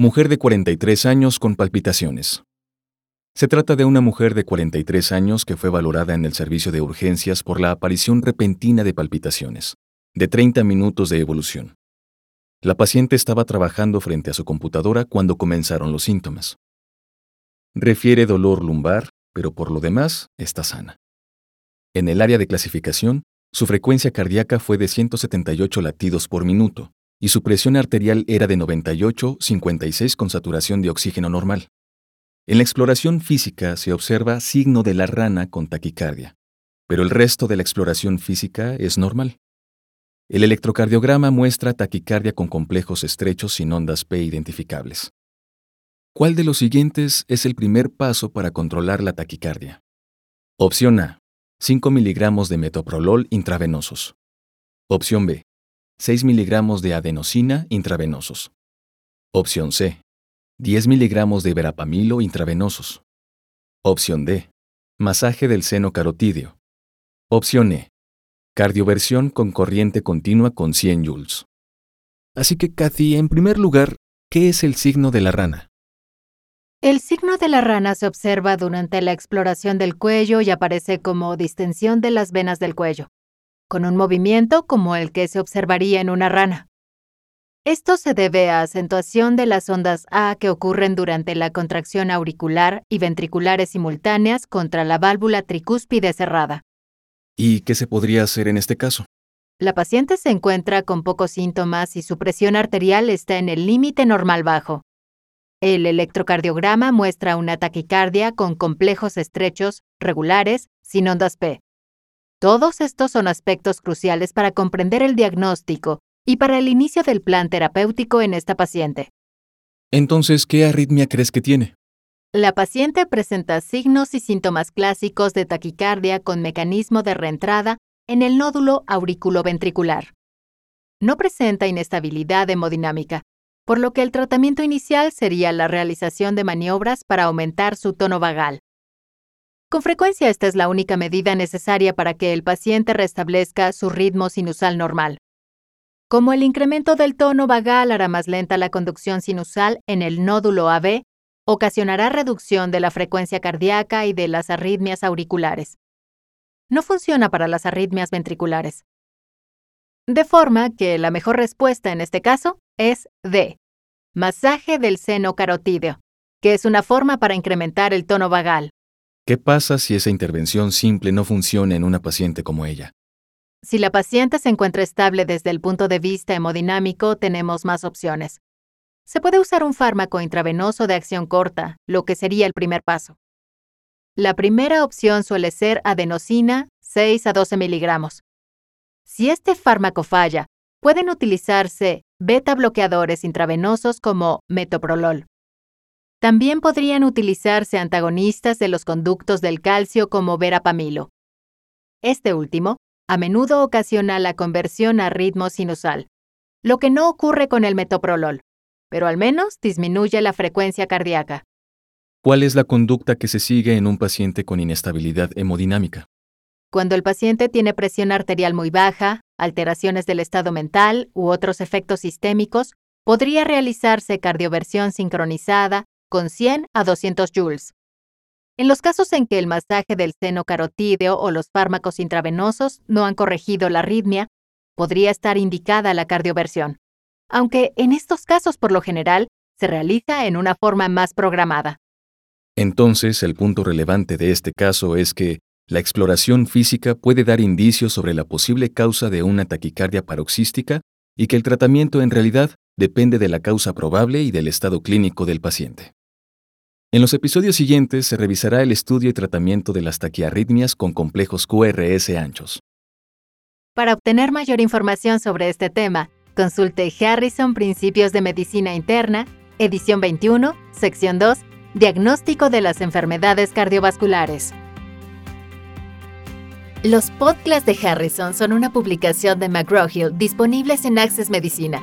Mujer de 43 años con palpitaciones. Se trata de una mujer de 43 años que fue valorada en el servicio de urgencias por la aparición repentina de palpitaciones, de 30 minutos de evolución. La paciente estaba trabajando frente a su computadora cuando comenzaron los síntomas. Refiere dolor lumbar, pero por lo demás está sana. En el área de clasificación, su frecuencia cardíaca fue de 178 latidos por minuto, y su presión arterial era de 98-56 con saturación de oxígeno normal. En la exploración física se observa signo de la rana con taquicardia, pero el resto de la exploración física es normal. El electrocardiograma muestra taquicardia con complejos estrechos sin ondas P identificables. ¿Cuál de los siguientes es el primer paso para controlar la taquicardia? Opción A. 5 miligramos de metoprolol intravenosos. Opción B. 6 miligramos de adenosina intravenosos. Opción C. 10 miligramos de verapamilo intravenosos. Opción D. Masaje del seno carotídeo. Opción E. Cardioversión con corriente continua con 100 joules. Así que, Kathy, en primer lugar, ¿qué es el signo de la rana? El signo de la rana se observa durante la exploración del cuello y aparece como distensión de las venas del cuello con un movimiento como el que se observaría en una rana. Esto se debe a acentuación de las ondas A que ocurren durante la contracción auricular y ventriculares simultáneas contra la válvula tricúspide cerrada. ¿Y qué se podría hacer en este caso? La paciente se encuentra con pocos síntomas y su presión arterial está en el límite normal bajo. El electrocardiograma muestra una taquicardia con complejos estrechos, regulares, sin ondas P. Todos estos son aspectos cruciales para comprender el diagnóstico y para el inicio del plan terapéutico en esta paciente. Entonces, ¿qué arritmia crees que tiene? La paciente presenta signos y síntomas clásicos de taquicardia con mecanismo de reentrada en el nódulo auriculoventricular. No presenta inestabilidad hemodinámica, por lo que el tratamiento inicial sería la realización de maniobras para aumentar su tono vagal. Con frecuencia esta es la única medida necesaria para que el paciente restablezca su ritmo sinusal normal. Como el incremento del tono vagal hará más lenta la conducción sinusal en el nódulo AB, ocasionará reducción de la frecuencia cardíaca y de las arritmias auriculares. No funciona para las arritmias ventriculares. De forma que la mejor respuesta en este caso es D. Masaje del seno carotídeo, que es una forma para incrementar el tono vagal. ¿Qué pasa si esa intervención simple no funciona en una paciente como ella? Si la paciente se encuentra estable desde el punto de vista hemodinámico, tenemos más opciones. Se puede usar un fármaco intravenoso de acción corta, lo que sería el primer paso. La primera opción suele ser adenosina, 6 a 12 miligramos. Si este fármaco falla, pueden utilizarse beta bloqueadores intravenosos como metoprolol. También podrían utilizarse antagonistas de los conductos del calcio como verapamilo. Este último a menudo ocasiona la conversión a ritmo sinusal, lo que no ocurre con el metoprolol, pero al menos disminuye la frecuencia cardíaca. ¿Cuál es la conducta que se sigue en un paciente con inestabilidad hemodinámica? Cuando el paciente tiene presión arterial muy baja, alteraciones del estado mental u otros efectos sistémicos, podría realizarse cardioversión sincronizada con 100 a 200 joules. En los casos en que el masaje del seno carotídeo o los fármacos intravenosos no han corregido la arritmia, podría estar indicada la cardioversión, aunque en estos casos por lo general se realiza en una forma más programada. Entonces, el punto relevante de este caso es que la exploración física puede dar indicios sobre la posible causa de una taquicardia paroxística y que el tratamiento en realidad depende de la causa probable y del estado clínico del paciente. En los episodios siguientes se revisará el estudio y tratamiento de las taquiarritmias con complejos QRS anchos. Para obtener mayor información sobre este tema, consulte Harrison Principios de Medicina Interna edición 21, sección 2, Diagnóstico de las enfermedades cardiovasculares. Los podcasts de Harrison son una publicación de McGraw-Hill disponibles en Access Medicina,